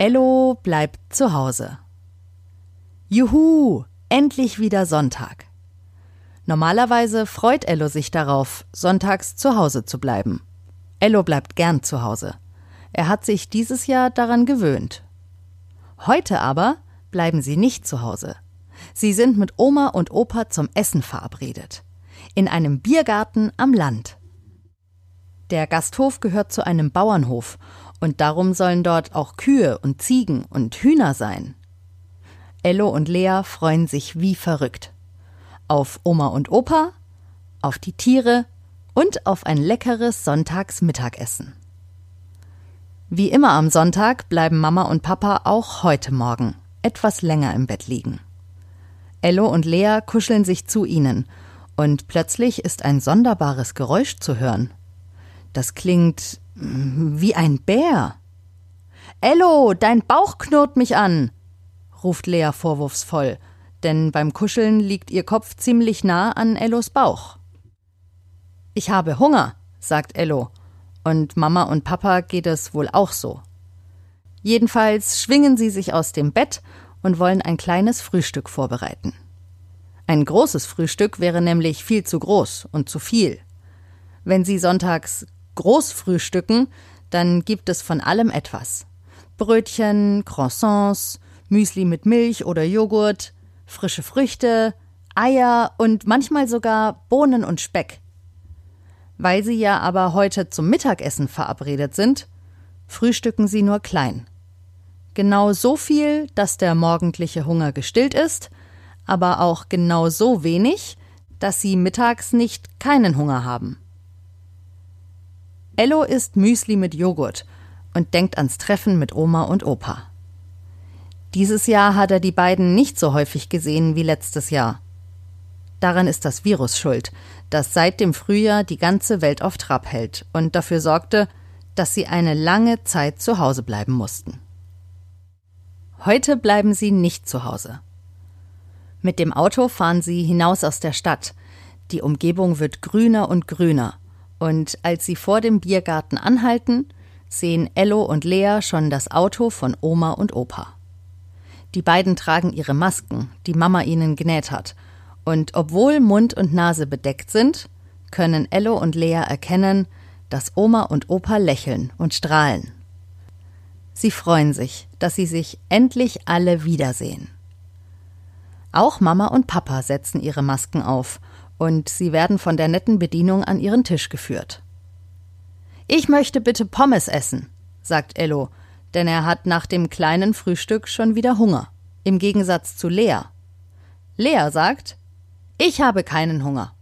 Ello bleibt zu Hause. Juhu, endlich wieder Sonntag. Normalerweise freut Ello sich darauf, sonntags zu Hause zu bleiben. Ello bleibt gern zu Hause. Er hat sich dieses Jahr daran gewöhnt. Heute aber bleiben sie nicht zu Hause. Sie sind mit Oma und Opa zum Essen verabredet. In einem Biergarten am Land. Der Gasthof gehört zu einem Bauernhof und darum sollen dort auch Kühe und Ziegen und Hühner sein. Ello und Lea freuen sich wie verrückt. Auf Oma und Opa, auf die Tiere und auf ein leckeres Sonntagsmittagessen. Wie immer am Sonntag bleiben Mama und Papa auch heute Morgen etwas länger im Bett liegen. Ello und Lea kuscheln sich zu ihnen, und plötzlich ist ein sonderbares Geräusch zu hören. Das klingt wie ein Bär. Ello, dein Bauch knurrt mich an, ruft Lea vorwurfsvoll, denn beim Kuscheln liegt ihr Kopf ziemlich nah an Ellos Bauch. Ich habe Hunger, sagt Ello, und Mama und Papa geht es wohl auch so. Jedenfalls schwingen sie sich aus dem Bett und wollen ein kleines Frühstück vorbereiten. Ein großes Frühstück wäre nämlich viel zu groß und zu viel. Wenn sie sonntags groß frühstücken, dann gibt es von allem etwas. Brötchen, Croissants, Müsli mit Milch oder Joghurt, frische Früchte, Eier und manchmal sogar Bohnen und Speck. Weil sie ja aber heute zum Mittagessen verabredet sind, frühstücken sie nur klein. Genau so viel, dass der morgendliche Hunger gestillt ist, aber auch genau so wenig, dass sie mittags nicht keinen Hunger haben. Ello isst Müsli mit Joghurt und denkt ans Treffen mit Oma und Opa. Dieses Jahr hat er die beiden nicht so häufig gesehen wie letztes Jahr. Daran ist das Virus schuld, das seit dem Frühjahr die ganze Welt auf Trab hält und dafür sorgte, dass sie eine lange Zeit zu Hause bleiben mussten. Heute bleiben sie nicht zu Hause. Mit dem Auto fahren sie hinaus aus der Stadt. Die Umgebung wird grüner und grüner und als sie vor dem Biergarten anhalten, sehen Ello und Lea schon das Auto von Oma und Opa. Die beiden tragen ihre Masken, die Mama ihnen genäht hat, und obwohl Mund und Nase bedeckt sind, können Ello und Lea erkennen, dass Oma und Opa lächeln und strahlen. Sie freuen sich, dass sie sich endlich alle wiedersehen. Auch Mama und Papa setzen ihre Masken auf und sie werden von der netten Bedienung an ihren Tisch geführt. Ich möchte bitte Pommes essen, sagt Ello, denn er hat nach dem kleinen Frühstück schon wieder Hunger, im Gegensatz zu Lea. Lea sagt, ich habe keinen Hunger.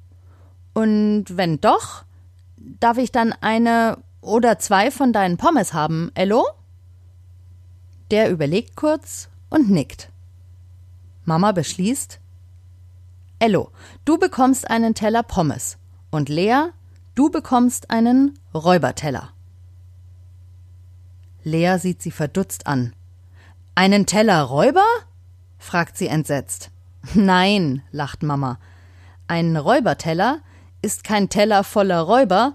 Und wenn doch, darf ich dann eine oder zwei von deinen Pommes haben, Ello? Der überlegt kurz und nickt. Mama beschließt, Ello, du bekommst einen Teller Pommes und Lea, du bekommst einen Räuberteller. Lea sieht sie verdutzt an. Einen Teller Räuber? fragt sie entsetzt. Nein, lacht Mama. Ein Räuberteller ist kein Teller voller Räuber,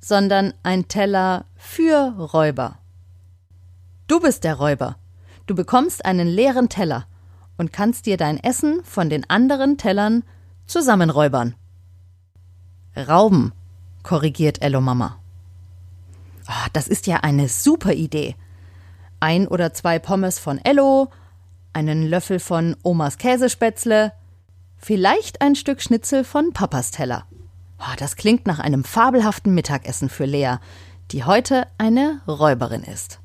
sondern ein Teller für Räuber. Du bist der Räuber. Du bekommst einen leeren Teller und kannst dir dein Essen von den anderen Tellern zusammenräubern. Rauben, korrigiert Ello Mama. Oh, das ist ja eine super Idee. Ein oder zwei Pommes von Ello, einen Löffel von Omas Käsespätzle, vielleicht ein Stück Schnitzel von Papas Teller. Oh, das klingt nach einem fabelhaften Mittagessen für Lea, die heute eine Räuberin ist.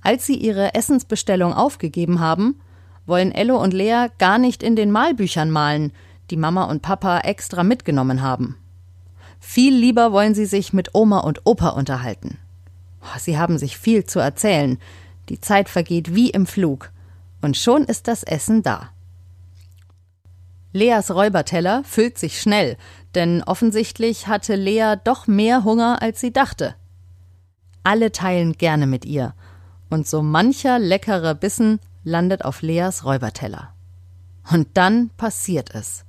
Als sie ihre Essensbestellung aufgegeben haben, wollen Ello und Lea gar nicht in den Malbüchern malen, die Mama und Papa extra mitgenommen haben. Viel lieber wollen sie sich mit Oma und Opa unterhalten. Sie haben sich viel zu erzählen, die Zeit vergeht wie im Flug, und schon ist das Essen da. Leas Räuberteller füllt sich schnell, denn offensichtlich hatte Lea doch mehr Hunger, als sie dachte. Alle teilen gerne mit ihr, und so mancher leckerer Bissen landet auf Leas Räuberteller. Und dann passiert es.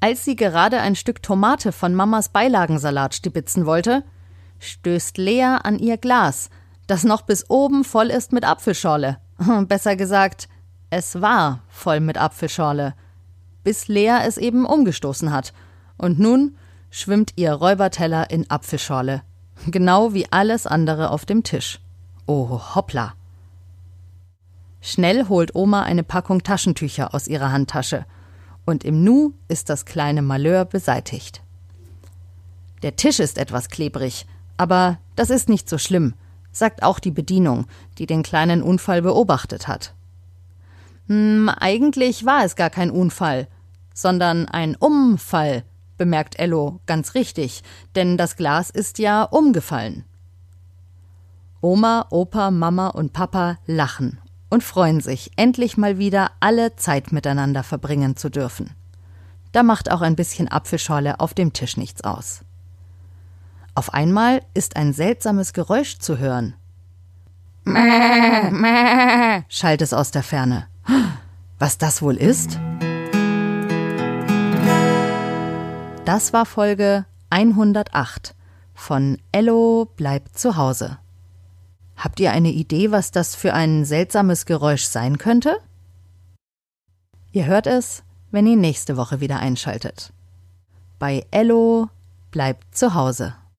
Als sie gerade ein Stück Tomate von Mamas Beilagensalat stibitzen wollte, stößt Lea an ihr Glas, das noch bis oben voll ist mit Apfelschorle. Besser gesagt, es war voll mit Apfelschorle, bis Lea es eben umgestoßen hat. Und nun schwimmt ihr Räuberteller in Apfelschorle, genau wie alles andere auf dem Tisch. Oh, hoppla. Schnell holt Oma eine Packung Taschentücher aus ihrer Handtasche, und im Nu ist das kleine Malheur beseitigt. Der Tisch ist etwas klebrig, aber das ist nicht so schlimm, sagt auch die Bedienung, die den kleinen Unfall beobachtet hat. Hm, eigentlich war es gar kein Unfall, sondern ein Umfall, bemerkt Ello ganz richtig, denn das Glas ist ja umgefallen. Oma, Opa, Mama und Papa lachen und freuen sich, endlich mal wieder alle Zeit miteinander verbringen zu dürfen. Da macht auch ein bisschen Apfelschorle auf dem Tisch nichts aus. Auf einmal ist ein seltsames Geräusch zu hören. Mäh, mäh, schallt es aus der Ferne. Was das wohl ist? Das war Folge 108 von Ello bleibt zu Hause. Habt ihr eine Idee, was das für ein seltsames Geräusch sein könnte? Ihr hört es, wenn ihr nächste Woche wieder einschaltet. Bei Ello bleibt zu Hause.